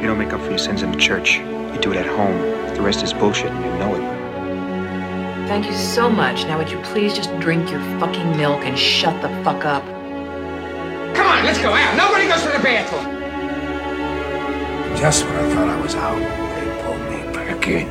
You don't make up for your sins in the church. You do it at home. The rest is bullshit and you know it. Thank you so much. Now would you please just drink your fucking milk and shut the fuck up? Come on, let's go out. Nobody goes to the bathroom. Just when I thought I was out, they pulled me back in.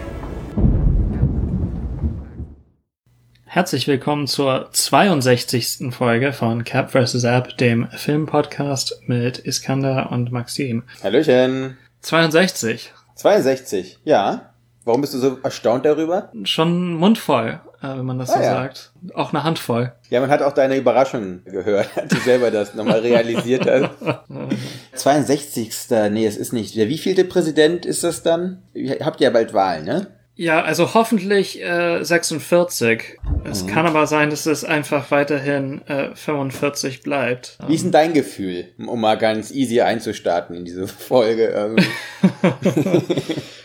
Herzlich willkommen zur 62. Folge von Cap vs. App, dem Filmpodcast mit Iskander und Maxim. Hallöchen. 62. 62, ja. Warum bist du so erstaunt darüber? Schon mundvoll, äh, wenn man das Ah, so ja. sagt. Auch eine Handvoll. Ja, man hat auch deine Überraschung gehört, als du selber das nochmal realisiert hast. 62. Nee, es ist nicht. Der wievielte Präsident ist das dann? Ihr Habt ja bald Wahlen, ne? Ja, also hoffentlich äh, 46. Es Mhm. kann aber sein, dass es einfach weiterhin äh, 45 bleibt. Wie ist denn dein Gefühl, um mal ganz easy einzustarten in diese Folge?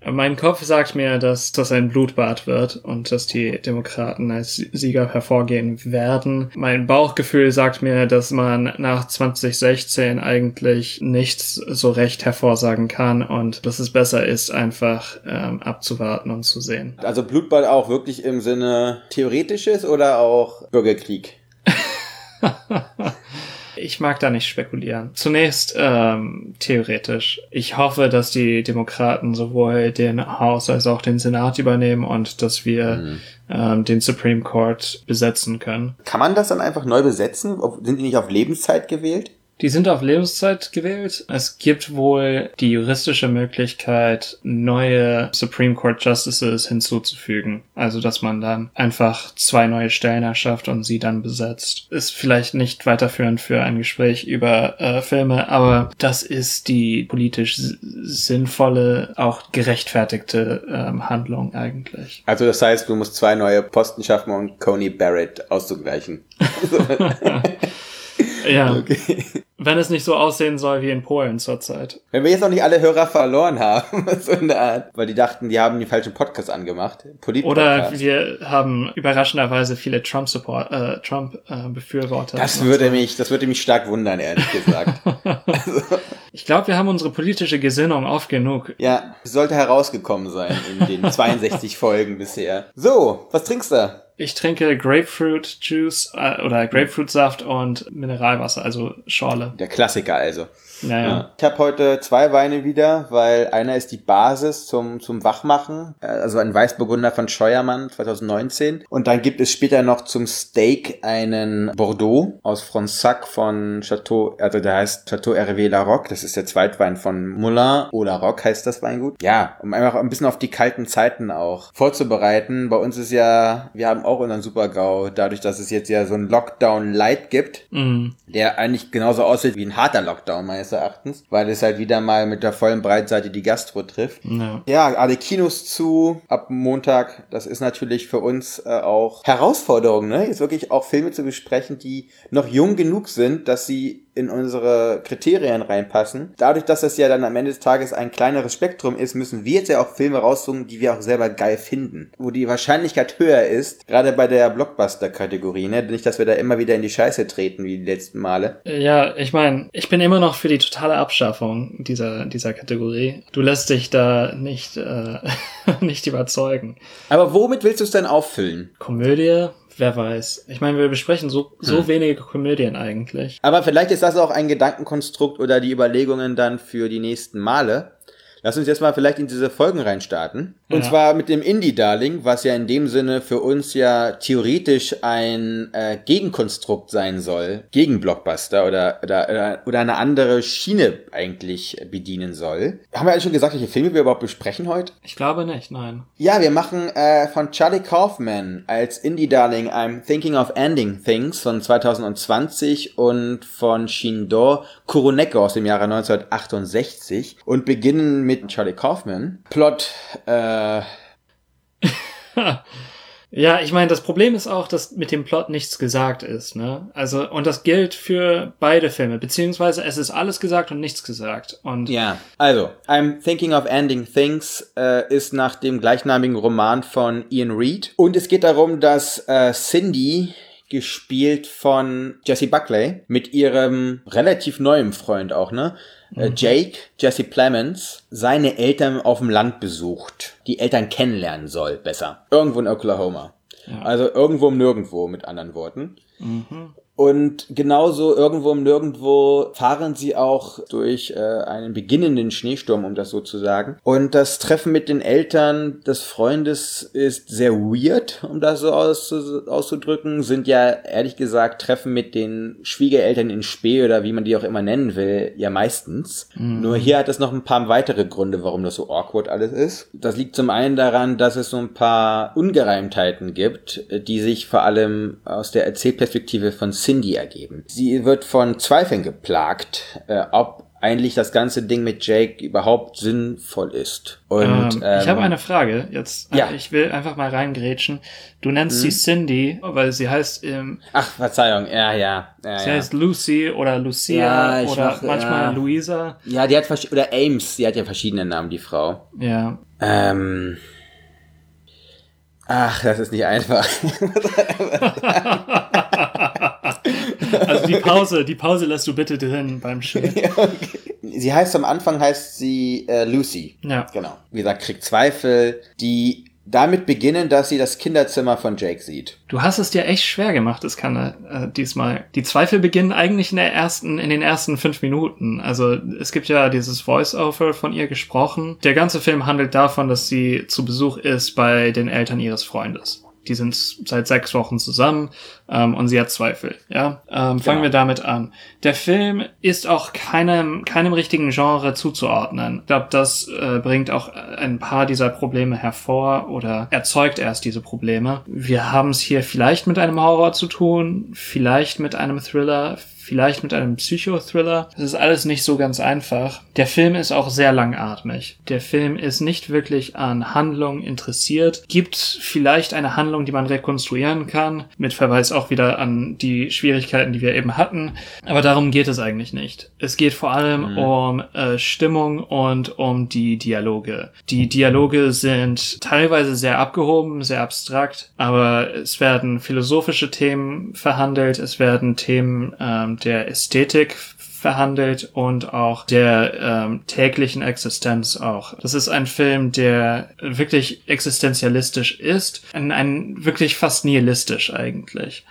Mein Kopf sagt mir, dass das ein Blutbad wird und dass die Demokraten als Sieger hervorgehen werden. Mein Bauchgefühl sagt mir, dass man nach 2016 eigentlich nichts so recht hervorsagen kann und dass es besser ist, einfach ähm, abzuwarten und zu sehen. Also Blutbad auch wirklich im Sinne theoretisches oder auch Bürgerkrieg? Ich mag da nicht spekulieren. Zunächst ähm, theoretisch. Ich hoffe, dass die Demokraten sowohl den Haus als auch den Senat übernehmen und dass wir ähm, den Supreme Court besetzen können. Kann man das dann einfach neu besetzen? Sind die nicht auf Lebenszeit gewählt? Die sind auf Lebenszeit gewählt. Es gibt wohl die juristische Möglichkeit, neue Supreme Court Justices hinzuzufügen. Also, dass man dann einfach zwei neue Stellen erschafft und sie dann besetzt. Ist vielleicht nicht weiterführend für ein Gespräch über äh, Filme, aber das ist die politisch sinnvolle, auch gerechtfertigte ähm, Handlung eigentlich. Also das heißt, du musst zwei neue Posten schaffen, um Coney Barrett auszugleichen. Ja, Okay. wenn es nicht so aussehen soll wie in Polen zurzeit. Wenn wir jetzt noch nicht alle Hörer verloren haben, so in der Art, weil die dachten, die haben den falschen Podcast angemacht. Polit Oder wir haben überraschenderweise viele Trump-Support, äh, Trump-Befürworter. das würde mich, das würde mich stark wundern, ehrlich gesagt. ich glaube, wir haben unsere politische Gesinnung oft genug. ja, es sollte herausgekommen sein in den 62 Folgen bisher. So, was trinkst du? Ich trinke Grapefruit Juice äh, oder Grapefruitsaft und Mineralwasser, also Schorle. Der Klassiker also. Naja. Ja. Ich habe heute zwei Weine wieder, weil einer ist die Basis zum, zum Wachmachen, äh, also ein Weißburgunder von Scheuermann 2019. Und dann gibt es später noch zum Steak einen Bordeaux aus Fronsac von Chateau, also der heißt Chateau Hervé Larocque. Das ist der Zweitwein von Moulin ou Larocque heißt das Weingut. Ja, um einfach ein bisschen auf die kalten Zeiten auch vorzubereiten. Bei uns ist ja, wir haben auch unseren Super-GAU, dadurch, dass es jetzt ja so ein Lockdown Light gibt, Mm. der eigentlich genauso aussieht wie ein harter Lockdown meines Erachtens, weil es halt wieder mal mit der vollen Breitseite die Gastro trifft. Ja. Ja, alle Kinos zu ab Montag. Das ist natürlich für uns äh, auch Herausforderung, ne? Jetzt wirklich auch Filme zu besprechen, die noch jung genug sind, dass sie in unsere Kriterien reinpassen. Dadurch, dass das ja dann am Ende des Tages ein kleineres Spektrum ist, müssen wir jetzt ja auch Filme raussuchen, die wir auch selber geil finden. Wo die Wahrscheinlichkeit höher ist, gerade bei der Blockbuster-Kategorie, ne? Nicht, dass wir da immer wieder in die Scheiße treten, wie die letzten Male. Ja, ich meine, ich bin immer noch für die totale Abschaffung dieser, dieser Kategorie. Du lässt dich da nicht, äh, nicht überzeugen. Aber womit willst du es denn auffüllen? Komödie, wer weiß. Ich meine, wir besprechen so, so wenige Komödien eigentlich. Aber vielleicht ist das auch ein Gedankenkonstrukt oder die Überlegungen dann für die nächsten Male. Lass uns jetzt mal vielleicht in diese Folgen reinstarten. Und Ja. zwar mit dem Indie-Darling, was ja in dem Sinne für uns ja theoretisch ein äh, Gegenkonstrukt sein soll, gegen Blockbuster oder, oder, oder, eine andere Schiene eigentlich bedienen soll. Haben wir eigentlich schon gesagt, welche Filme wir überhaupt besprechen heute? Ich glaube nicht, nein. Ja, wir machen äh, von Charlie Kaufman als Indie-Darling I'm Thinking of Ending Things von 2020 und von Shindor Kuroneko aus dem Jahre 1968 und beginnen mit Charlie Kaufman. Plot, äh, Ja, ich meine, das Problem ist auch, dass mit dem Plot nichts gesagt ist, ne? Also, und das gilt für beide Filme, beziehungsweise es ist alles gesagt und nichts gesagt. Und Ja, also, I'm Thinking of Ending Things äh, ist nach dem gleichnamigen Roman von Ian Reed. Und es geht darum, dass äh, Cindy, gespielt von Jessie Buckley, mit ihrem relativ neuen Freund auch, ne? Äh, Jake, Jesse Plemons, seine Eltern auf dem Land besucht, die Eltern kennenlernen soll, besser. Irgendwo in Oklahoma. Also irgendwo im Nirgendwo, mit anderen Worten. Und genauso irgendwo im Nirgendwo fahren sie auch durch äh, einen beginnenden Schneesturm, um das so zu sagen. Und das Treffen mit den Eltern des Freundes ist sehr weird, um das so auszu auszudrücken. Sind ja ehrlich gesagt Treffen mit den Schwiegereltern in Spee oder wie man die auch immer nennen will, ja meistens. Nur hier hat es noch ein paar weitere Gründe, warum das so awkward alles ist. Das liegt zum einen daran, dass es so ein paar Ungereimtheiten gibt, die sich vor allem aus der Erzählperspektive von Cindy ergeben. Sie wird von Zweifeln geplagt, äh, ob eigentlich das ganze Ding mit Jake überhaupt sinnvoll ist. Und ähm, ich habe ähm, eine Frage jetzt. ja. Ich will einfach mal reingrätschen. Du nennst sie Cindy, weil sie heißt ähm, Ach, Verzeihung, ja, ja. Ja, sie ja. heißt Lucy oder Lucia Ja, oder mach- manchmal ja. Luisa. ja, die hat oder Ames, die hat ja verschiedene Namen, die Frau. Ja. Ähm. Ach, das ist nicht einfach. Also die Pause, die Pause lässt du bitte drin beim Schnitt. sie heißt am Anfang heißt sie äh, Lucy. Ja. Genau. Wie gesagt, kriegt Zweifel, die damit beginnen, dass sie das Kinderzimmer von Jake sieht. Du hast es dir echt schwer gemacht, das kann äh, diesmal. Die Zweifel beginnen eigentlich in der ersten, in den ersten fünf Minuten. Also es gibt ja dieses Voice-Over von ihr gesprochen. Der ganze Film handelt davon, dass sie zu Besuch ist bei den Eltern ihres Freundes. Die sind seit sechs Wochen zusammen ähm, und sie hat Zweifel. Ja, ähm, fangen Genau. wir damit an. Der Film ist auch keinem keinem richtigen Genre zuzuordnen. Ich glaube, das äh, bringt auch ein paar dieser Probleme hervor oder erzeugt erst diese Probleme. Wir haben es hier vielleicht mit einem Horror zu tun, vielleicht mit einem Thriller, vielleicht mit einem Psychothriller. Das ist alles nicht so ganz einfach. Der Film ist auch sehr langatmig. Der Film ist nicht wirklich an Handlung interessiert. Gibt vielleicht eine Handlung, die man rekonstruieren kann, mit Verweis auch wieder an die Schwierigkeiten, die wir eben hatten. Aber darum geht es eigentlich nicht. Es geht vor allem um äh, Stimmung und um die Dialoge. Die Dialoge sind teilweise sehr abgehoben, sehr abstrakt, aber es werden philosophische Themen verhandelt, es werden Themen ähm, der Ästhetik verhandelt und auch der ähm, täglichen Existenz auch. Das ist ein Film, der wirklich existenzialistisch ist, ein, ein wirklich fast nihilistisch eigentlich.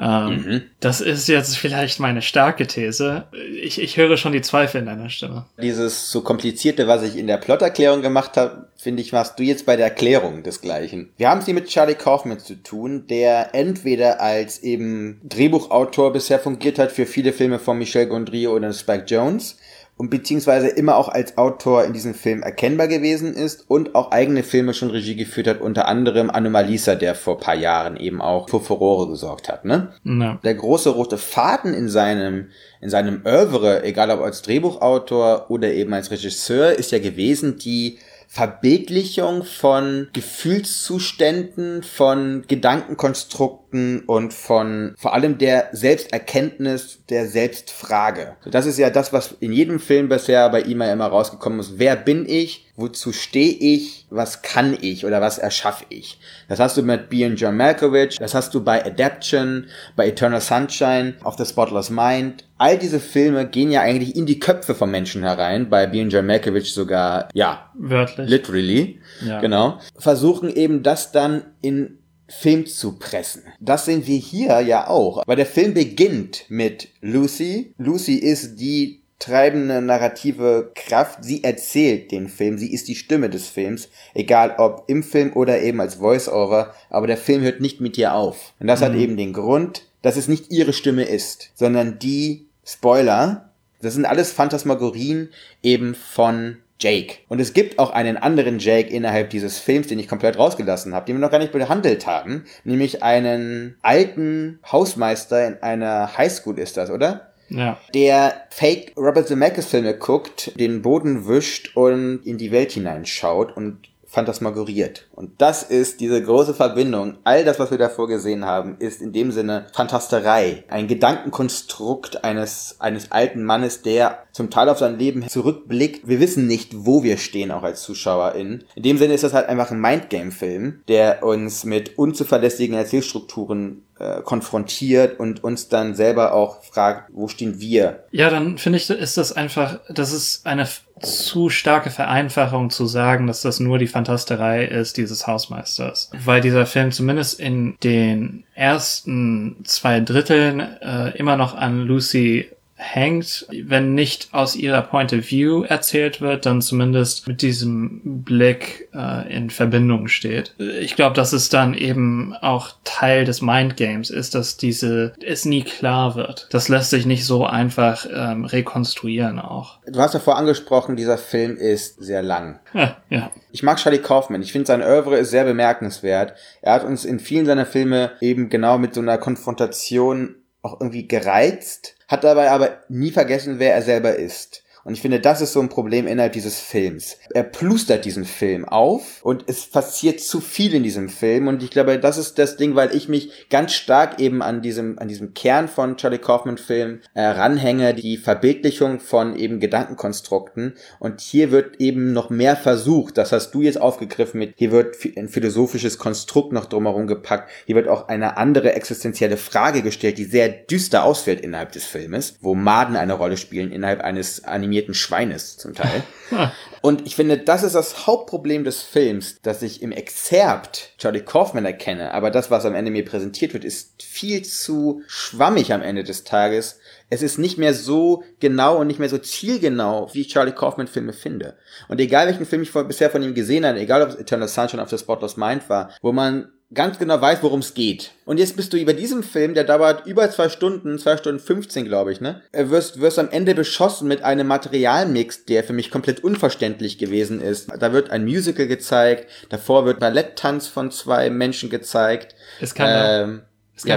Ähm, Das ist jetzt vielleicht meine starke These. Ich, ich höre schon die Zweifel in deiner Stimme. Dieses so komplizierte, was ich in der Plotterklärung gemacht habe, finde ich, machst du jetzt bei der Erklärung desgleichen. Wir haben es hier mit Charlie Kaufman zu tun, der entweder als eben Drehbuchautor bisher fungiert hat für viele Filme von Michel Gondry oder Spike Jones und beziehungsweise immer auch als Autor in diesem Film erkennbar gewesen ist und auch eigene Filme schon Regie geführt hat, unter anderem Anomalisa, der vor paar Jahren eben auch für Furore gesorgt hat, ne? Ja. der große rote Faden in seinem, in seinem Oeuvre, egal ob als Drehbuchautor oder eben als Regisseur, ist ja gewesen die Verbildlichung von Gefühlszuständen, von Gedankenkonstrukten und von vor allem der Selbsterkenntnis, der Selbstfrage. Das ist ja das, was in jedem Film bisher bei ihm ja immer rausgekommen ist. Wer bin ich? Wozu stehe ich? Was kann ich oder was erschaffe ich? Das hast du mit Being John Malkovich, das hast du bei Adaption, bei Eternal Sunshine, of the Spotless Mind. All diese Filme gehen ja eigentlich in die Köpfe von Menschen herein, bei Being John Malkovich sogar, ja, Wörtlich. literally, Ja. genau, versuchen eben das dann in Film zu pressen. Das sehen wir hier ja auch. Weil der Film beginnt mit Lucy. Lucy ist die treibende narrative Kraft. Sie erzählt den Film. Sie ist die Stimme des Films. Egal ob im Film oder eben als Voice-Over. Aber der Film hört nicht mit ihr auf. Und das hat eben den Grund, dass es nicht ihre Stimme ist, sondern die Spoiler. Das sind alles Phantasmagorien eben von Jake. Und es gibt auch einen anderen Jake innerhalb dieses Films, den ich komplett rausgelassen habe, den wir noch gar nicht behandelt haben, nämlich einen alten Hausmeister in einer Highschool ist das, oder? Ja. Der Fake Robert Zemeckis Filme guckt, den Boden wischt und in die Welt hineinschaut und phantasmagoriert. Und das ist diese große Verbindung. All das, was wir davor gesehen haben, ist in dem Sinne Fantasterei. Ein Gedankenkonstrukt eines, eines alten Mannes, der zum Teil auf sein Leben zurückblickt. Wir wissen nicht, wo wir stehen, auch als ZuschauerInnen. In dem Sinne ist das halt einfach ein Mindgame-Film, der uns mit unzuverlässigen Erzählstrukturen äh, konfrontiert und uns dann selber auch fragt, wo stehen wir? Ja, dann finde ich, ist das einfach, das ist eine zu starke Vereinfachung zu sagen, dass das nur die Fantasterei ist dieses Hausmeisters. Weil dieser Film zumindest in den ersten zwei Dritteln äh, immer noch an Lucy hängt, wenn nicht aus ihrer Point of View erzählt wird, dann zumindest mit diesem Blick äh, in Verbindung steht. Ich glaube, dass es dann eben auch Teil des Mindgames ist, dass diese es nie klar wird. Das lässt sich nicht so einfach ähm, rekonstruieren auch. Du hast davor angesprochen, dieser Film ist sehr lang. Ja, ja. Ich mag Charlie Kaufman. Ich finde, sein Oeuvre ist sehr bemerkenswert. Er hat uns in vielen seiner Filme eben genau mit so einer Konfrontation auch irgendwie gereizt hat dabei aber nie vergessen, wer er selber ist. Und ich finde, das ist so ein Problem innerhalb dieses Films. Er plustert diesen Film auf und es passiert zu viel in diesem Film. Und ich glaube, das ist das Ding, weil ich mich ganz stark eben an diesem, an diesem Kern von Charlie Kaufman Film äh, ranhänge, die Verbildlichung von eben Gedankenkonstrukten. Und hier wird eben noch mehr versucht. Das hast du jetzt aufgegriffen mit, hier wird ein philosophisches Konstrukt noch drumherum gepackt. Hier wird auch eine andere existenzielle Frage gestellt, die sehr düster ausfällt innerhalb des Filmes, wo Maden eine Rolle spielen innerhalb eines animierten animierten Schweines zum Teil. Und ich finde, das ist das Hauptproblem des Films, dass ich im Exzerpt Charlie Kaufman erkenne, aber das, was am Ende mir präsentiert wird, ist viel zu schwammig am Ende des Tages. Es ist nicht mehr so genau und nicht mehr so zielgenau, wie ich Charlie Kaufman Filme finde. Und egal welchen Film ich bisher von ihm gesehen habe, egal ob es Eternal Sunshine of the Spotless Mind war, wo man ganz genau weiß, worum es geht. Und jetzt bist du über diesem Film, der dauert über zwei Stunden, zwei Stunden 15, glaube ich, ne? Wirst, wirst am Ende beschossen mit einem Materialmix, der für mich komplett unverständlich gewesen ist. Da wird ein Musical gezeigt, davor wird Balletttanz von zwei Menschen gezeigt. Es kann ähm, ja,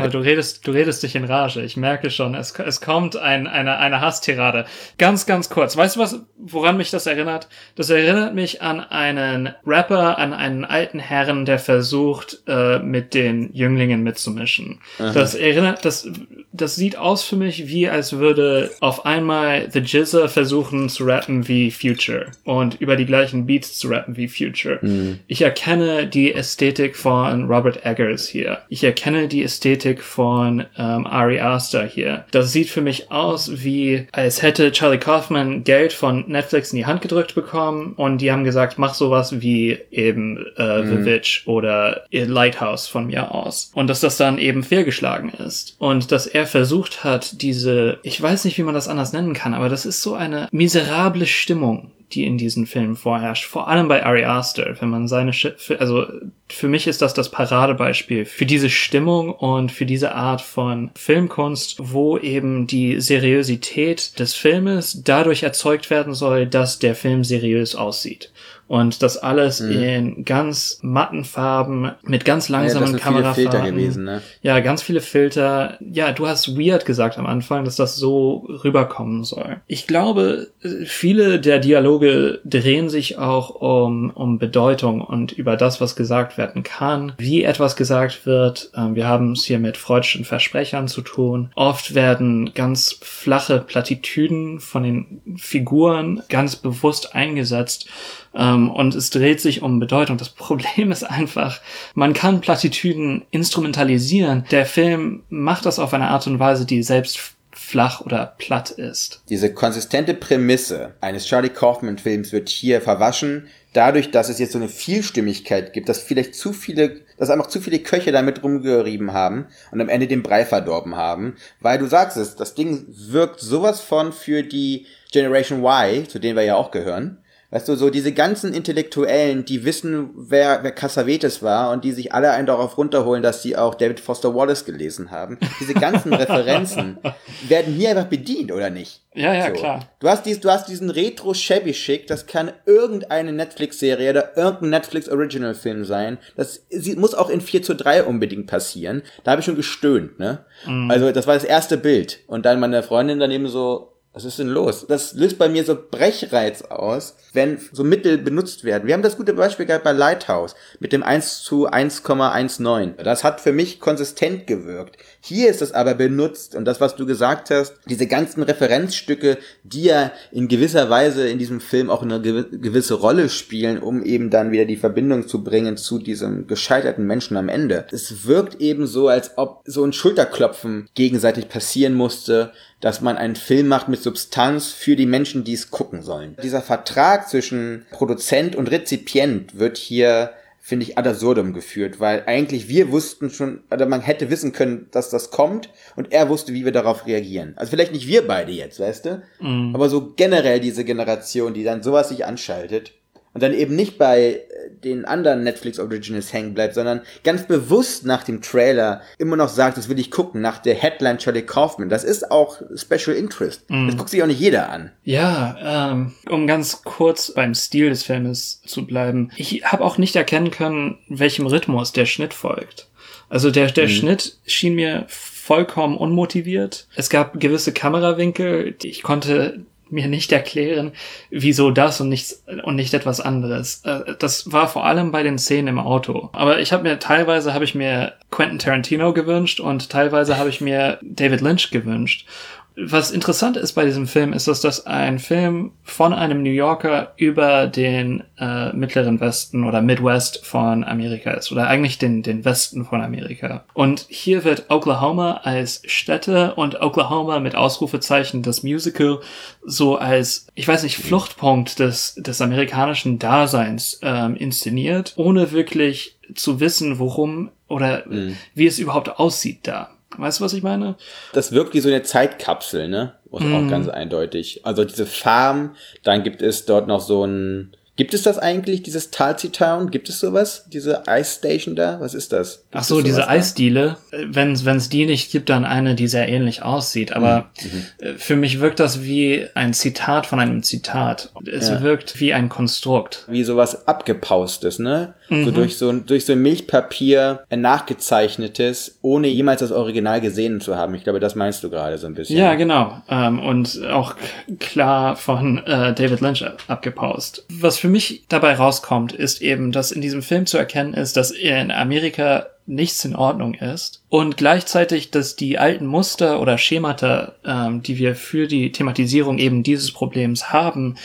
du redest, du redest dich in Rage. Ich merke schon, es, es kommt ein, eine, eine Hasstirade. Ganz, ganz kurz. Weißt du was, woran mich das erinnert? Das erinnert mich an einen Rapper, an einen alten Herren, der versucht, äh, mit den Jünglingen mitzumischen. Aha. Das erinnert, das, das sieht aus für mich wie, als würde auf einmal The Jizzer versuchen zu rappen wie Future und über die gleichen Beats zu rappen wie Future. Mhm. Ich erkenne die Ästhetik von Robert Eggers hier. Ich erkenne die Ästhetik Ästhetik von ähm, Ari Aster hier. Das sieht für mich aus wie, als hätte Charlie Kaufman Geld von Netflix in die Hand gedrückt bekommen und die haben gesagt, mach sowas wie eben äh, mhm. The Witch oder Lighthouse von mir aus. Und dass das dann eben fehlgeschlagen ist. Und dass er versucht hat, diese, ich weiß nicht, wie man das anders nennen kann, aber das ist so eine miserable Stimmung die in diesen Filmen vorherrscht. Vor allem bei Ari Aster, wenn man seine, Sch also für mich ist das das Paradebeispiel für diese Stimmung und für diese Art von Filmkunst, wo eben die Seriosität des Filmes dadurch erzeugt werden soll, dass der Film seriös aussieht. Und das alles mhm. in ganz matten Farben, mit ganz langsamen ja, Kamerafahrten. Gewesen, ne? Ja, ganz viele Filter. Ja, du hast weird gesagt am Anfang, dass das so rüberkommen soll. Ich glaube, viele der Dialoge drehen sich auch um, um Bedeutung und über das, was gesagt werden kann, wie etwas gesagt wird. Ähm, wir haben es hier mit freudschen Versprechern zu tun. Oft werden ganz flache Plattitüden von den Figuren ganz bewusst eingesetzt und es dreht sich um Bedeutung. Das Problem ist einfach, man kann Plattitüden instrumentalisieren. Der Film macht das auf eine Art und Weise, die selbst flach oder platt ist. Diese konsistente Prämisse eines Charlie Kaufman Films wird hier verwaschen, dadurch, dass es jetzt so eine Vielstimmigkeit gibt, dass vielleicht zu viele, dass einfach zu viele Köche damit rumgerieben haben und am Ende den Brei verdorben haben, weil du sagst es, das Ding wirkt sowas von für die Generation Y, zu denen wir ja auch gehören, Weißt du, so diese ganzen Intellektuellen, die wissen, wer, wer Cassavetes war und die sich alle einen darauf runterholen, dass sie auch David Foster Wallace gelesen haben. Diese ganzen Referenzen werden hier einfach bedient, oder nicht? Ja, ja, so. klar. Du hast, dies, du hast diesen Retro-Shabby-Schick, das kann irgendeine Netflix-Serie oder irgendein Netflix-Original-Film sein. Das muss auch in 4 zu 3 unbedingt passieren. Da habe ich schon gestöhnt, ne? Mm. Also, das war das erste Bild. Und dann meine Freundin daneben so, Was ist denn los? Das löst bei mir so Brechreiz aus, wenn so Mittel benutzt werden. Wir haben das gute Beispiel gehabt bei Lighthouse mit dem 1 zu 1,19. Das hat für mich konsistent gewirkt. Hier ist es aber benutzt und das, was du gesagt hast, diese ganzen Referenzstücke, die ja in gewisser Weise in diesem Film auch eine gewisse Rolle spielen, um eben dann wieder die Verbindung zu bringen zu diesem gescheiterten Menschen am Ende. Es wirkt eben so, als ob so ein Schulterklopfen gegenseitig passieren musste, dass man einen Film macht mit Substanz für die Menschen, die es gucken sollen. Dieser Vertrag zwischen Produzent und Rezipient wird hier finde ich ad absurdum geführt, weil eigentlich wir wussten schon, oder man hätte wissen können, dass das kommt und er wusste, wie wir darauf reagieren. Also vielleicht nicht wir beide jetzt, weißt du? Mm. Aber so generell diese Generation, die dann sowas sich anschaltet und dann eben nicht bei äh, den anderen Netflix Originals hängen bleibt, sondern ganz bewusst nach dem Trailer immer noch sagt, das will ich gucken, nach der Headline Charlie Kaufman. Das ist auch Special Interest. Mm. Das guckt sich auch nicht jeder an. Ja, ähm, um ganz kurz beim Stil des Filmes zu bleiben. Ich habe auch nicht erkennen können, welchem Rhythmus der Schnitt folgt. Also der, der mm. Schnitt schien mir vollkommen unmotiviert. Es gab gewisse Kamerawinkel, die ich konnte mir nicht erklären, wieso das und nichts und nicht etwas anderes. Äh, das war vor allem bei den Szenen im Auto. Aber ich habe mir teilweise habe ich mir Quentin Tarantino gewünscht und teilweise habe ich mir David Lynch gewünscht was interessant ist bei diesem Film, ist, dass das ein Film von einem New Yorker über den äh, mittleren Westen oder Midwest von Amerika ist. Oder eigentlich den, den Westen von Amerika. Und hier wird Oklahoma als Städte und Oklahoma mit Ausrufezeichen das Musical so als, ich weiß nicht, Fluchtpunkt des, des amerikanischen Daseins ähm, inszeniert, ohne wirklich zu wissen, worum oder mhm. wie es überhaupt aussieht da. Weißt du, was ich meine? Das wirkt wie so eine Zeitkapsel, ne? Auch, mm. auch ganz eindeutig. Also diese Farm, dann gibt es dort noch so ein Gibt es das eigentlich, dieses Talsi Town? Gibt es sowas? Diese Ice Station da? Was ist das? Gibt Ach so, diese Eisdiele. Wenn es die nicht gibt, dann eine, die sehr ähnlich aussieht. Aber mhm. mhm. für mich wirkt das wie ein Zitat von einem Zitat. Es ja. wirkt wie ein Konstrukt. Wie sowas abgepaustes, ne? Mhm. So durch so, durch so Milchpapier nachgezeichnetes, ohne jemals das Original gesehen zu haben. Ich glaube, das meinst du gerade so ein bisschen. Ja, genau. Ähm, und auch klar von äh, David Lynch abgepaust. Was für mich dabei rauskommt, ist eben, dass in diesem Film zu erkennen ist, dass in Amerika nichts in Ordnung ist und gleichzeitig, dass die alten Muster oder Schemata, ähm, die wir für die Thematisierung eben dieses Problems haben,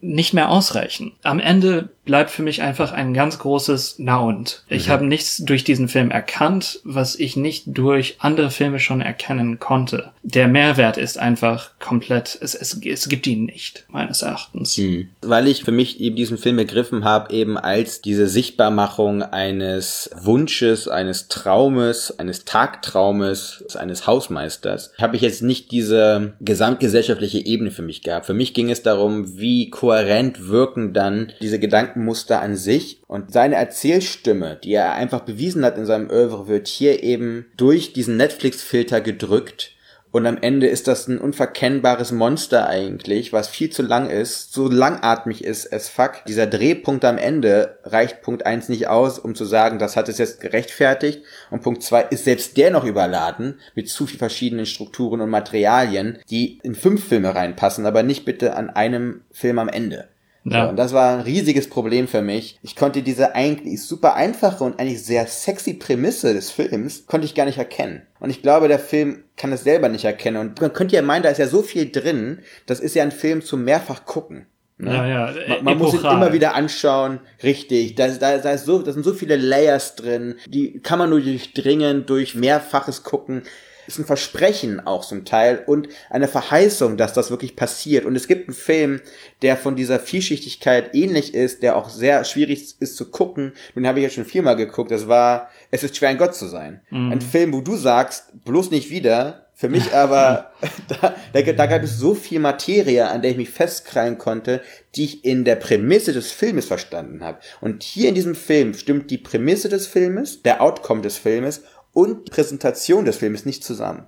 nicht mehr ausreichen. Am Ende bleibt für mich einfach ein ganz großes Na und. Ich mhm. habe nichts durch diesen Film erkannt, was ich nicht durch andere Filme schon erkennen konnte. Der Mehrwert ist einfach komplett, es, es, es gibt ihn nicht, meines Erachtens. Mhm. Weil ich für mich eben diesen Film begriffen habe, eben als diese Sichtbarmachung eines Wunsches, eines Traumes, eines Tagtraumes, eines Hausmeisters, habe ich jetzt nicht diese gesamtgesellschaftliche Ebene für mich gehabt. Für mich ging es darum, wie kohärent wirken dann diese Gedanken Gedankenmuster an sich und seine Erzählstimme, die er einfach bewiesen hat in seinem Oeuvre, wird hier eben durch diesen Netflix-Filter gedrückt und am Ende ist das ein unverkennbares Monster eigentlich, was viel zu lang ist, so langatmig ist as fuck. Dieser Drehpunkt am Ende reicht Punkt eins nicht aus, um zu sagen, das hat es jetzt gerechtfertigt. Und Punkt zwei ist selbst der noch überladen mit zu viel verschiedenen Strukturen und Materialien, die in fünf Filme reinpassen, aber nicht bitte an einem Film am Ende. Ja. So, und das war ein riesiges Problem für mich. Ich konnte diese eigentlich super einfache und eigentlich sehr sexy Prämisse des Films, konnte ich gar nicht erkennen. Und ich glaube, der Film kann es selber nicht erkennen. Und man könnte ja meinen, da ist ja so viel drin, das ist ja ein Film zum mehrfach gucken. Ne? Ja, ja, man, man muss ihn immer wieder anschauen, richtig. Da, da, da, ist so, da sind so viele Layers drin, die kann man nur durchdringen durch mehrfaches Gucken ist ein Versprechen auch zum Teil und eine Verheißung, dass das wirklich passiert. Und es gibt einen Film, der von dieser Vielschichtigkeit ähnlich ist, der auch sehr schwierig ist zu gucken. Den habe ich jetzt schon viermal geguckt. Das war Es ist schwer ein Gott zu sein. Mhm. Ein Film, wo du sagst, bloß nicht wieder, für mich aber, da, da, da gab es so viel Materie, an der ich mich festkrallen konnte, die ich in der Prämisse des Filmes verstanden habe. Und hier in diesem Film stimmt die Prämisse des Filmes, der Outcome des Filmes und Präsentation des Films nicht zusammen.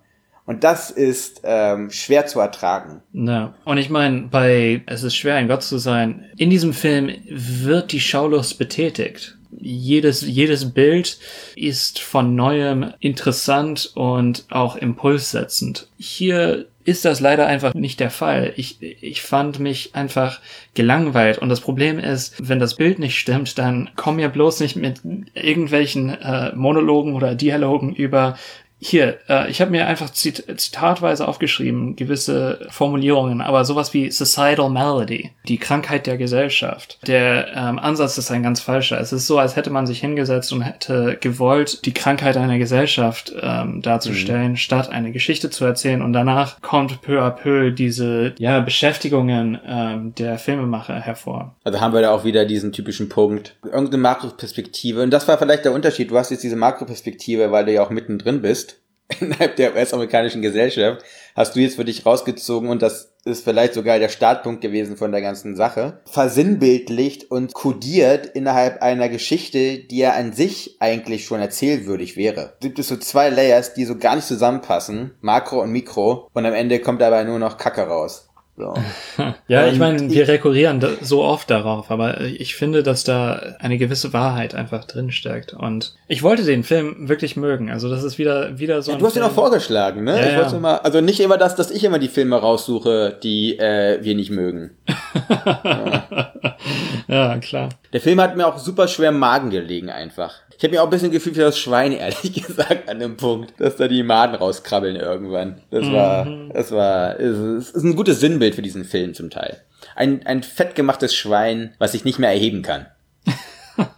Und das ist ähm, schwer zu ertragen. Ja. Und ich meine, bei Es ist schwer, ein Gott zu sein, in diesem Film wird die Schaulust betätigt. Jedes, jedes Bild ist von neuem interessant und auch impulssetzend. Hier ist das leider einfach nicht der Fall. Ich, ich fand mich einfach gelangweilt. Und das Problem ist, wenn das Bild nicht stimmt, dann komm mir bloß nicht mit irgendwelchen äh, Monologen oder Dialogen über hier, äh, ich habe mir einfach zit zitatweise aufgeschrieben, gewisse Formulierungen, aber sowas wie Societal Malady, die Krankheit der Gesellschaft. Der ähm, Ansatz ist ein ganz falscher. Es ist so, als hätte man sich hingesetzt und hätte gewollt, die Krankheit einer Gesellschaft ähm, darzustellen, mhm. statt eine Geschichte zu erzählen. Und danach kommt peu à peu diese ja, Beschäftigungen ähm, der Filmemacher hervor. Also haben wir da auch wieder diesen typischen Punkt, irgendeine Makroperspektive. Und das war vielleicht der Unterschied. Du hast jetzt diese Makroperspektive, weil du ja auch mittendrin bist innerhalb der US-amerikanischen Gesellschaft, hast du jetzt für dich rausgezogen und das ist vielleicht sogar der Startpunkt gewesen von der ganzen Sache, versinnbildlicht und kodiert innerhalb einer Geschichte, die ja an sich eigentlich schon erzählwürdig wäre. Gibt es so zwei Layers, die so gar nicht zusammenpassen, Makro und Mikro, und am Ende kommt dabei nur noch Kacke raus. So. ja, ich meine, wir rekurrieren so oft darauf, aber ich finde, dass da eine gewisse Wahrheit einfach drin steckt. Und ich wollte den Film wirklich mögen. Also das ist wieder wieder so. Ja, du hast ihn auch vorgeschlagen, ne? Ja, ich ja. Immer, also nicht immer das, dass ich immer die Filme raussuche, die äh, wir nicht mögen. ja. ja, klar. Der Film hat mir auch super schwer im Magen gelegen einfach. Ich habe mir auch ein bisschen Gefühl für das Schwein, ehrlich gesagt, an dem Punkt, dass da die Maden rauskrabbeln irgendwann. Das mhm. war, das war, es ist ein gutes Sinnbild für diesen Film zum Teil. Ein, ein fettgemachtes Schwein, was sich nicht mehr erheben kann.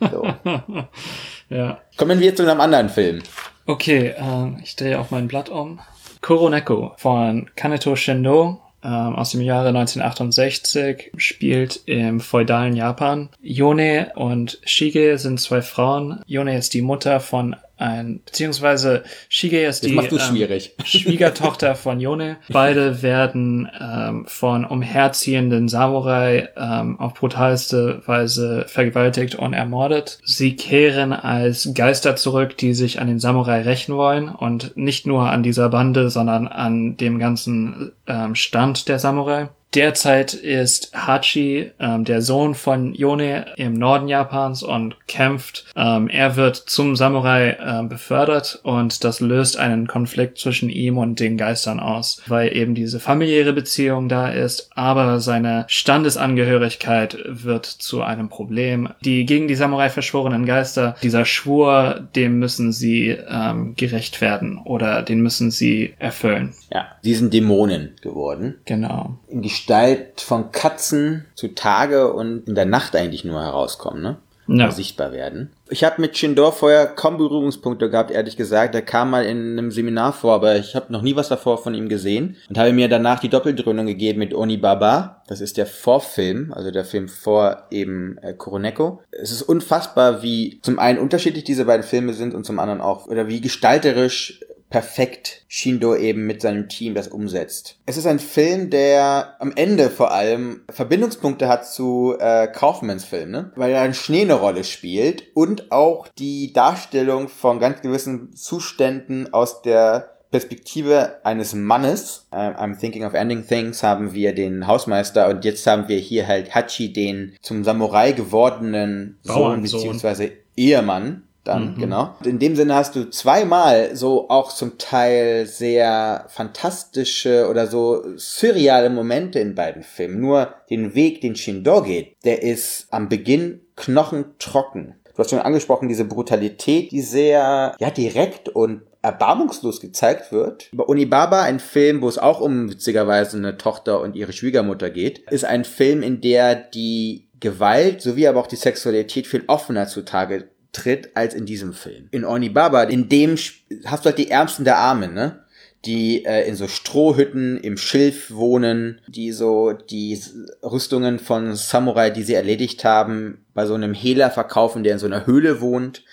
So. ja. Kommen wir zu einem anderen Film. Okay, ähm, ich drehe auch mein Blatt um. Kuroneko von Kaneto Shindo ähm, aus dem Jahre 1968, spielt im feudalen Japan. Yone und Shige sind zwei Frauen. Yone ist die Mutter von ein, beziehungsweise Shige ist die ähm, Schwiegertochter von Yone. Beide werden ähm, von umherziehenden Samurai ähm, auf brutalste Weise vergewaltigt und ermordet. Sie kehren als Geister zurück, die sich an den Samurai rächen wollen und nicht nur an dieser Bande, sondern an dem ganzen ähm, Stand der Samurai. Derzeit ist Hachi ähm, der Sohn von Yone im Norden Japans und kämpft. Ähm, er wird zum Samurai äh, befördert und das löst einen Konflikt zwischen ihm und den Geistern aus, weil eben diese familiäre Beziehung da ist, aber seine Standesangehörigkeit wird zu einem Problem. Die gegen die Samurai verschworenen Geister, dieser Schwur, dem müssen sie ähm, gerecht werden oder den müssen sie erfüllen. Ja, die sind Dämonen geworden. Genau. In die Gestalt von Katzen zu Tage und in der Nacht eigentlich nur herauskommen, ne? Ja. sichtbar werden. Ich habe mit Shindor vorher kaum Berührungspunkte gehabt, ehrlich gesagt. Er kam mal in einem Seminar vor, aber ich habe noch nie was davor von ihm gesehen und habe mir danach die Doppeldröhnung gegeben mit Onibaba. Das ist der Vorfilm, also der Film vor eben äh, Kuroneko. Es ist unfassbar, wie zum einen unterschiedlich diese beiden Filme sind und zum anderen auch, oder wie gestalterisch perfekt Shindo eben mit seinem Team das umsetzt. Es ist ein Film, der am Ende vor allem Verbindungspunkte hat zu äh, Kaufmans Film, ne? weil er ein Schnee eine Rolle spielt und auch die Darstellung von ganz gewissen Zuständen aus der Perspektive eines Mannes, uh, I'm thinking of ending things, haben wir den Hausmeister und jetzt haben wir hier halt Hachi, den zum Samurai gewordenen Sohn beziehungsweise Ehemann dann, mhm. genau. In dem Sinne hast du zweimal so auch zum Teil sehr fantastische oder so surreale Momente in beiden Filmen. Nur den Weg, den Shindo geht, der ist am Beginn knochentrocken. Du hast schon angesprochen, diese Brutalität, die sehr, ja, direkt und erbarmungslos gezeigt wird. Über Unibaba, ein Film, wo es auch um witzigerweise eine Tochter und ihre Schwiegermutter geht, ist ein Film, in der die Gewalt sowie aber auch die Sexualität viel offener zutage tritt als in diesem Film. In Onibaba, in dem hast du halt die Ärmsten der Armen, ne? die äh, in so Strohhütten im Schilf wohnen, die so die Rüstungen von Samurai, die sie erledigt haben, bei so einem Hehler verkaufen, der in so einer Höhle wohnt.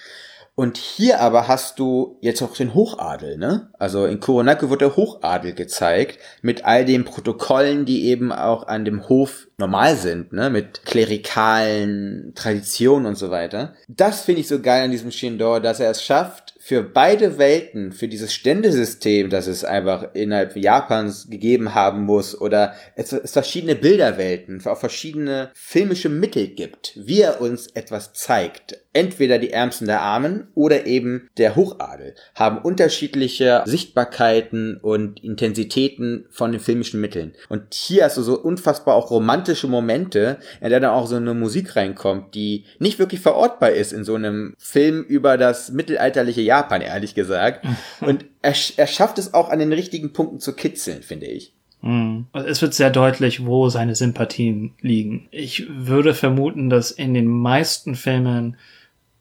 Und hier aber hast du jetzt auch den Hochadel, ne? Also in Kuronako wird der Hochadel gezeigt mit all den Protokollen, die eben auch an dem Hof normal sind, ne? Mit klerikalen Traditionen und so weiter. Das finde ich so geil an diesem Shindor, dass er es schafft, für beide Welten, für dieses Ständesystem, das es einfach innerhalb Japans gegeben haben muss, oder es, es verschiedene Bilderwelten, auch verschiedene filmische Mittel gibt, wie er uns etwas zeigt entweder die Ärmsten der Armen oder eben der Hochadel haben unterschiedliche Sichtbarkeiten und Intensitäten von den filmischen Mitteln. Und hier hast du so unfassbar auch romantische Momente, in der dann auch so eine Musik reinkommt, die nicht wirklich verortbar ist in so einem Film über das mittelalterliche Japan, ehrlich gesagt. Und er, er schafft es auch an den richtigen Punkten zu kitzeln, finde ich. Mhm. Es wird sehr deutlich, wo seine Sympathien liegen. Ich würde vermuten, dass in den meisten Filmen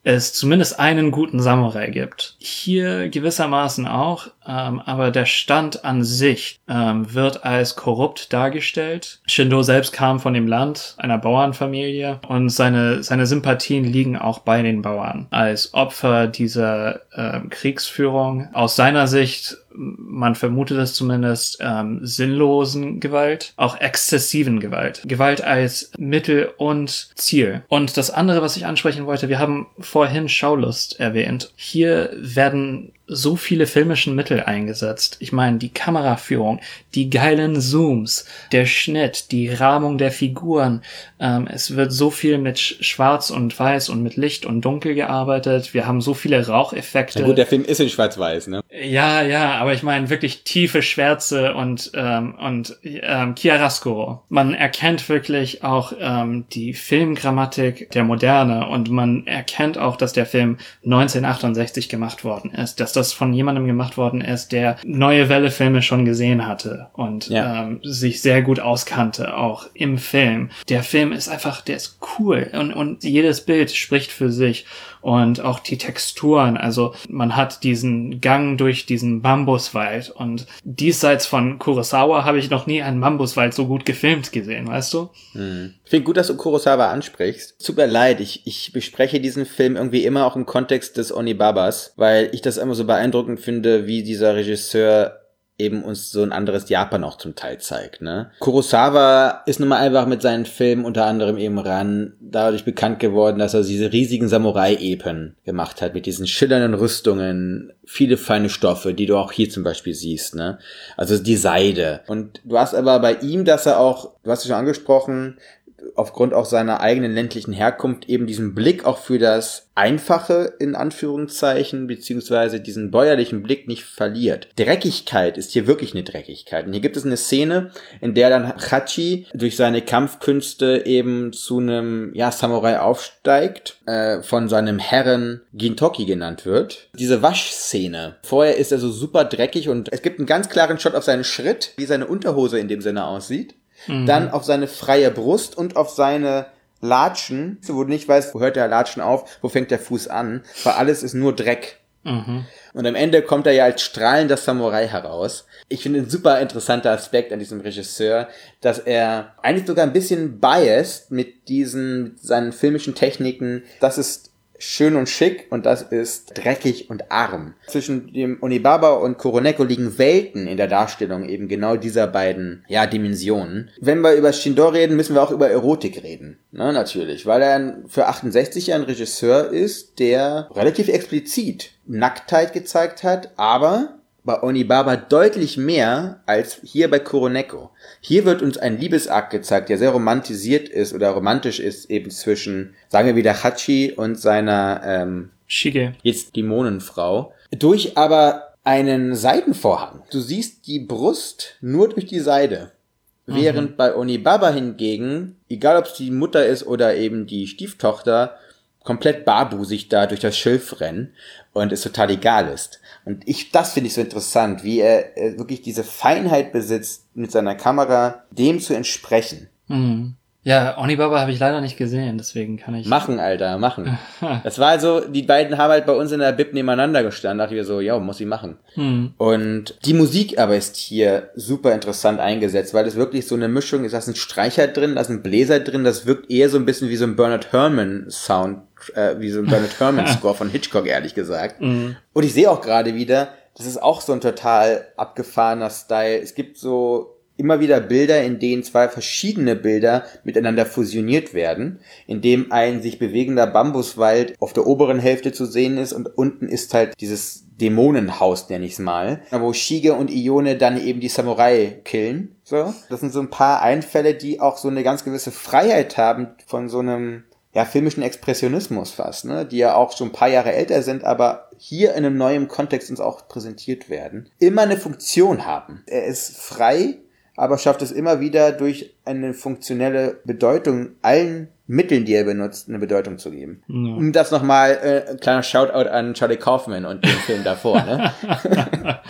es zumindest einen guten Samurai gibt. Hier gewissermaßen auch, ähm, aber der Stand an sich ähm, wird als korrupt dargestellt. Shindo selbst kam von dem Land einer Bauernfamilie und seine, seine Sympathien liegen auch bei den Bauern. Als Opfer dieser äh, Kriegsführung aus seiner Sicht man vermutet es zumindest, ähm, sinnlosen Gewalt, auch exzessiven Gewalt. Gewalt als Mittel und Ziel. Und das andere, was ich ansprechen wollte, wir haben vorhin Schaulust erwähnt. Hier werden so viele filmischen Mittel eingesetzt. Ich meine, die Kameraführung, die geilen Zooms, der Schnitt, die Rahmung der Figuren. Ähm, es wird so viel mit Schwarz und Weiß und mit Licht und Dunkel gearbeitet. Wir haben so viele Raucheffekte. Na gut, der Film ist in Schwarz-Weiß, ne? Ja, ja, aber ich meine wirklich tiefe Schwärze und ähm, und ähm, Chiaroscuro. Man erkennt wirklich auch ähm, die Filmgrammatik der Moderne und man erkennt auch, dass der Film 1968 gemacht worden ist, dass das von jemandem gemacht worden ist, der neue Welle-Filme schon gesehen hatte und ja. ähm, sich sehr gut auskannte, auch im Film. Der Film ist einfach, der ist cool und, und jedes Bild spricht für sich und auch die Texturen. Also man hat diesen Gang durch diesen Bambuswald und diesseits von Kurosawa habe ich noch nie einen Bambuswald so gut gefilmt gesehen, weißt du? Hm. Ich finde gut, dass du Kurosawa ansprichst. Mir leid, ich, ich bespreche diesen Film irgendwie immer auch im Kontext des Onibabas, weil ich das immer so beeindruckend finde, wie dieser Regisseur eben uns so ein anderes Japan auch zum Teil zeigt. Ne? Kurosawa ist nun mal einfach mit seinen Filmen unter anderem eben ran dadurch bekannt geworden, dass er diese riesigen Samurai-Epen gemacht hat mit diesen schillernden Rüstungen, viele feine Stoffe, die du auch hier zum Beispiel siehst. Ne? Also die Seide. Und du hast aber bei ihm, dass er auch, du hast es schon angesprochen, aufgrund auch seiner eigenen ländlichen Herkunft eben diesen Blick auch für das Einfache in Anführungszeichen, beziehungsweise diesen bäuerlichen Blick nicht verliert. Dreckigkeit ist hier wirklich eine Dreckigkeit. Und hier gibt es eine Szene, in der dann Hachi durch seine Kampfkünste eben zu einem ja, Samurai aufsteigt, äh, von seinem Herren Gintoki genannt wird. Diese Waschszene. Vorher ist er so super dreckig und es gibt einen ganz klaren Shot auf seinen Schritt, wie seine Unterhose in dem Sinne aussieht mhm. dann auf seine freie Brust und auf seine Latschen, wo du nicht weißt, wo hört der Latschen auf, wo fängt der Fuß an, weil alles ist nur Dreck. Mhm. Und am Ende kommt er ja als strahlender Samurai heraus. Ich finde ein super interessanter Aspekt an diesem Regisseur, dass er eigentlich sogar ein bisschen biased mit diesen, mit seinen filmischen Techniken. Das ist schön und schick und das ist dreckig und arm. Zwischen dem Onibaba und Koroneko liegen Welten in der Darstellung eben genau dieser beiden, ja, Dimensionen. Wenn wir über Shindo reden, müssen wir auch über Erotik reden. Na, natürlich, weil er für 68 ja ein Regisseur ist, der relativ explizit Nacktheit gezeigt hat, aber bei Onibaba deutlich mehr als hier bei Kuroneko. Hier wird uns ein Liebesakt gezeigt, der sehr romantisiert ist oder romantisch ist eben zwischen, sagen wir wieder, Hachi und seiner ähm, Shige. Jetzt Dämonenfrau. Durch aber einen Seitenvorhang. Du siehst die Brust nur durch die Seide. Mhm. Während bei Onibaba hingegen, egal ob es die Mutter ist oder eben die Stieftochter, komplett barbusig da durch das Schilf rennen und es total egal ist. Und ich, das finde ich so interessant, wie er, er, wirklich diese Feinheit besitzt, mit seiner Kamera dem zu entsprechen. Mhm. Ja, Onibaba habe ich leider nicht gesehen, deswegen kann ich. Machen, Alter, machen. das war also, die beiden haben halt bei uns in der Bib nebeneinander gestanden, dachte ich mir so, ja, muss ich machen. Hm. Und die Musik aber ist hier super interessant eingesetzt, weil es wirklich so eine Mischung ist, da ist ein Streicher drin, da ist ein Bläser drin, das wirkt eher so ein bisschen wie so ein Bernard Herrmann Sound, äh, wie so ein Bernard Herrmann Score von Hitchcock, ehrlich gesagt. Mhm. Und ich sehe auch gerade wieder, das ist auch so ein total abgefahrener Style. Es gibt so immer wieder Bilder, in denen zwei verschiedene Bilder miteinander fusioniert werden, in dem ein sich bewegender Bambuswald auf der oberen Hälfte zu sehen ist und unten ist halt dieses Dämonenhaus, nenne ich es mal, wo Shige und Ione dann eben die Samurai killen. So, das sind so ein paar Einfälle, die auch so eine ganz gewisse Freiheit haben von so einem ja, filmischen Expressionismus fast, ne? die ja auch schon ein paar Jahre älter sind, aber hier in einem neuen Kontext uns auch präsentiert werden, immer eine Funktion haben. Er ist frei, aber schafft es immer wieder durch eine funktionelle Bedeutung allen Mitteln, die er benutzt, eine Bedeutung zu geben. Ja. Um das nochmal, äh, ein kleiner Shoutout an Charlie Kaufman und den Film davor, ne?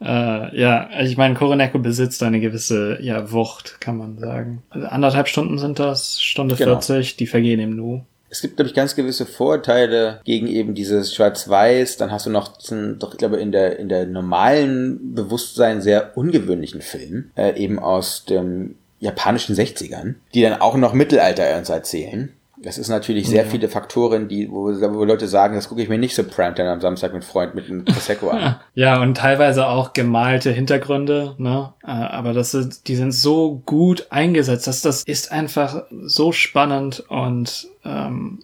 äh, ja, also ich meine, Koroneko besitzt eine gewisse ja, Wucht, kann man sagen. Also anderthalb Stunden sind das, Stunde Genau. 40, die vergehen im Nu. Es gibt, glaube ich, ganz gewisse Vorurteile gegen eben dieses Schwarz-Weiß. Dann hast du noch diesen, doch, ich glaube, in der, in der normalen Bewusstsein sehr ungewöhnlichen Film, äh, eben aus dem japanischen 60ern, die dann auch noch Mittelalter uns erzählen. Das ist natürlich sehr viele Faktoren, die, wo, wo Leute sagen, das gucke ich mir nicht so Primetime am Samstag mit Freund mit einem Prosecco an. Ja, und teilweise auch gemalte Hintergründe, ne? Äh, Aber das ist, die sind so gut eingesetzt, dass das ist einfach so spannend und ähm,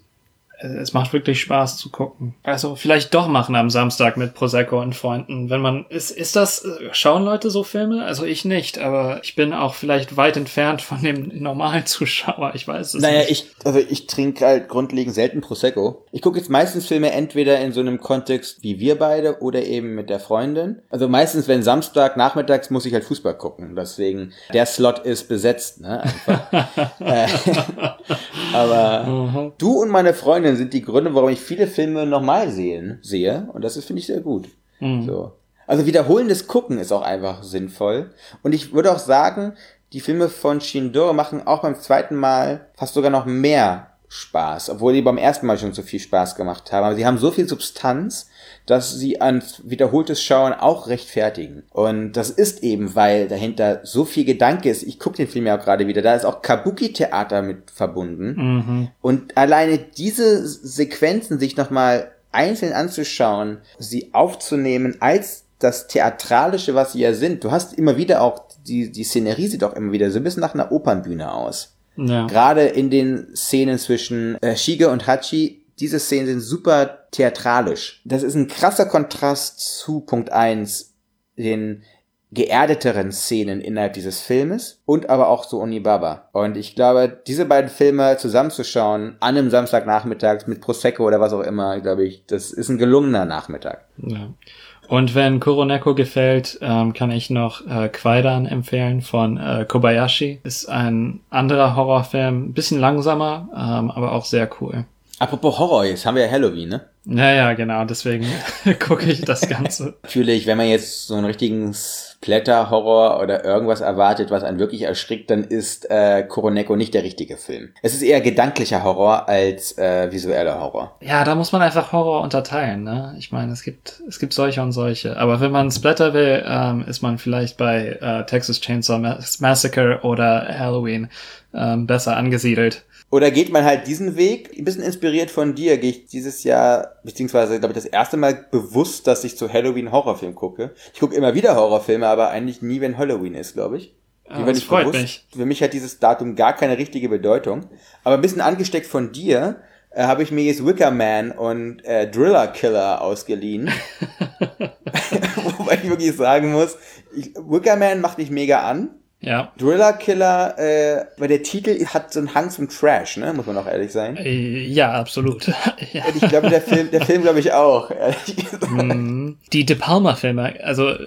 es macht wirklich Spaß zu gucken. Also vielleicht doch machen am Samstag mit Prosecco und Freunden, wenn man ist ist das äh, schauen Leute so Filme? Also ich nicht, aber ich bin auch vielleicht weit entfernt von dem normalen Zuschauer. Ich weiß es Naja, nicht. ich, also ich trinke halt grundlegend selten Prosecco. Ich gucke jetzt meistens Filme entweder in so einem Kontext wie wir beide oder eben mit der Freundin. Also meistens, wenn Samstag nachmittags muss ich halt Fußball gucken. Deswegen, der Slot ist besetzt, ne? Einfach. Äh, Aber du und meine Freundin sind die Gründe, warum ich viele Filme nochmal sehen, sehe. Und das finde ich, sehr gut. So. Also wiederholendes Gucken ist auch einfach sinnvoll. Und ich würde auch sagen, die Filme von Shindoro machen auch beim zweiten Mal fast sogar noch mehr Spaß, obwohl die beim ersten Mal schon so viel Spaß gemacht haben. Aber sie haben so viel Substanz, dass sie an wiederholtes Schauen auch rechtfertigen. Und das ist eben, weil dahinter so viel Gedanke ist. Ich gucke den Film ja auch gerade wieder. Da ist auch Kabuki-Theater mit verbunden. Mhm. Und alleine diese Sequenzen sich nochmal einzeln anzuschauen, sie aufzunehmen als das Theatralische, was sie ja sind. Du hast immer wieder auch, die, die Szenerie sieht auch immer wieder so ein bisschen nach einer Opernbühne aus. Ja. Gerade in den Szenen zwischen äh, Shige und Hachi, diese Szenen sind super theatralisch. Das ist ein krasser Kontrast zu Punkt 1, den geerdeteren Szenen innerhalb dieses Filmes und aber auch zu Onibaba. Und ich glaube, diese beiden Filme zusammenzuschauen an einem Samstagnachmittag mit Prosecco oder was auch immer, glaube ich, das ist ein gelungener Nachmittag. Ja. Und wenn Kuroneko gefällt, ähm, kann ich noch äh, Kwaidan empfehlen von äh, Kobayashi. Ist ein anderer Horrorfilm, bisschen langsamer, ähm, aber auch sehr cool. Apropos Horror, jetzt haben wir ja Halloween, ne? Ja, ja, genau, deswegen gucke ich das Ganze. Natürlich, wenn man jetzt so einen richtigen Splatter-Horror oder irgendwas erwartet, was einen wirklich erschrickt, dann ist äh, Koroneko nicht der richtige Film. Es ist eher gedanklicher Horror als äh, visueller Horror. Ja, da muss man einfach Horror unterteilen, ne? Ich meine, es gibt, es gibt solche und solche. Aber wenn man Splatter will, ähm, ist man vielleicht bei äh, Texas Chainsaw Mass- Massacre oder Halloween ähm, besser angesiedelt. Oder geht man halt diesen Weg, ein bisschen inspiriert von dir, gehe ich dieses Jahr, beziehungsweise glaube ich das erste Mal bewusst, dass ich zu Halloween Horrorfilm gucke. Ich gucke immer wieder Horrorfilme, aber eigentlich nie, wenn Halloween ist, glaube ich. Ah, Die war das nicht freut bewusst. mich. Für mich hat dieses Datum gar keine richtige Bedeutung. Aber ein bisschen angesteckt von dir äh, habe ich mir jetzt Wicker Man und äh, Driller Killer ausgeliehen. Wobei ich wirklich sagen muss, ich, Wicker Man macht mich mega an. Ja. Driller Killer, äh, weil der Titel hat so einen Hang zum Trash, ne? Muss man auch ehrlich sein. Äh, Ja, absolut. ja. Ich glaube, der Film, der Film glaube ich auch, ehrlich gesagt. Mhm. Die De Palma-Filme, also äh,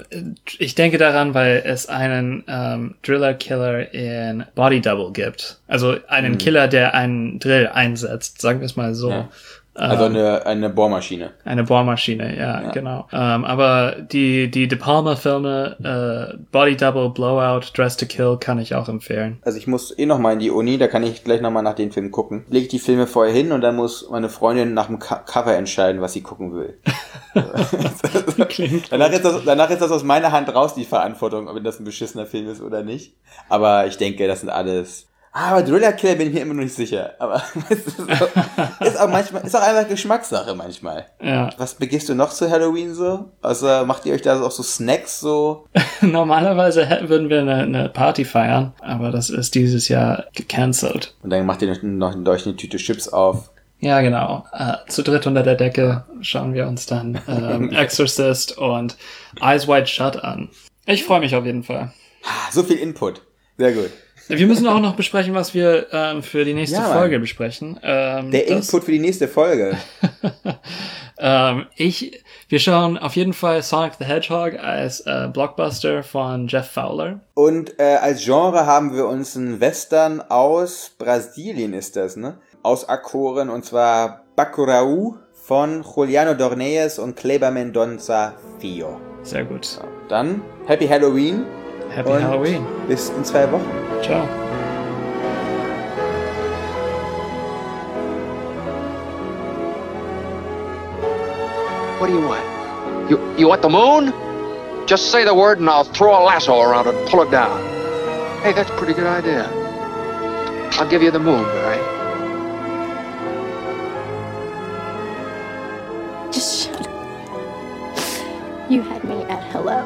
ich denke daran, weil es einen ähm, Driller-Killer in Body Double gibt. Also einen Killer, der einen Drill einsetzt, sagen wir es mal so. Ja. Also eine, eine Bohrmaschine. Eine Bohrmaschine, ja, Ja. genau. Ähm, aber die, die De Palma-Filme, äh, Body Double, Blowout, Dress to Kill kann ich auch empfehlen. Also ich muss eh noch mal in die Uni, da kann ich gleich noch mal nach den Filmen gucken. Lege ich die Filme vorher hin und dann muss meine Freundin nach dem Co Cover entscheiden, was sie gucken will. Danach, ist das, danach ist das aus meiner Hand raus, die Verantwortung, ob das ein beschissener Film ist oder nicht. Aber ich denke, das sind alles... Aber Driller Killer bin ich mir immer noch nicht sicher. Aber ist, so, ist auch manchmal, ist auch einfach Geschmackssache manchmal. Ja, Was begehst du noch zu Halloween so? Also macht ihr euch da auch so Snacks so? normalerweise würden wir eine, eine Party feiern, aber das ist dieses Jahr gecancelt. Und dann macht ihr noch, noch, noch eine Tüte Chips auf. Ja, genau. Äh, zu dritt unter der Decke schauen wir uns dann ähm, Exorcist und Eyes Wide Shut an. Ich freue mich auf jeden Fall. Ah, So viel Input. Sehr gut. Wir müssen auch noch besprechen, was wir ähm, für die nächste Ja. Folge besprechen. Ähm, Der Input für die nächste Folge. ähm, ich, wir schauen auf jeden Fall Sonic the Hedgehog als äh, Blockbuster von Jeff Fowler. Und äh, als Genre haben wir uns einen Western aus Brasilien ist das, ne? Aus Akoren und zwar Bacurau von Juliano Dornelles und Kleber Mendonça Fio. Sehr gut. Dann Happy Halloween. Happy Und- Halloween. Bis in zwei Wochen. Ciao. What do you want? You you want the moon? Just say the word and I'll throw a lasso around it and pull it down. Hey, that's a pretty good idea. I'll give you the moon, Barry. Just shut up. You had me at hello.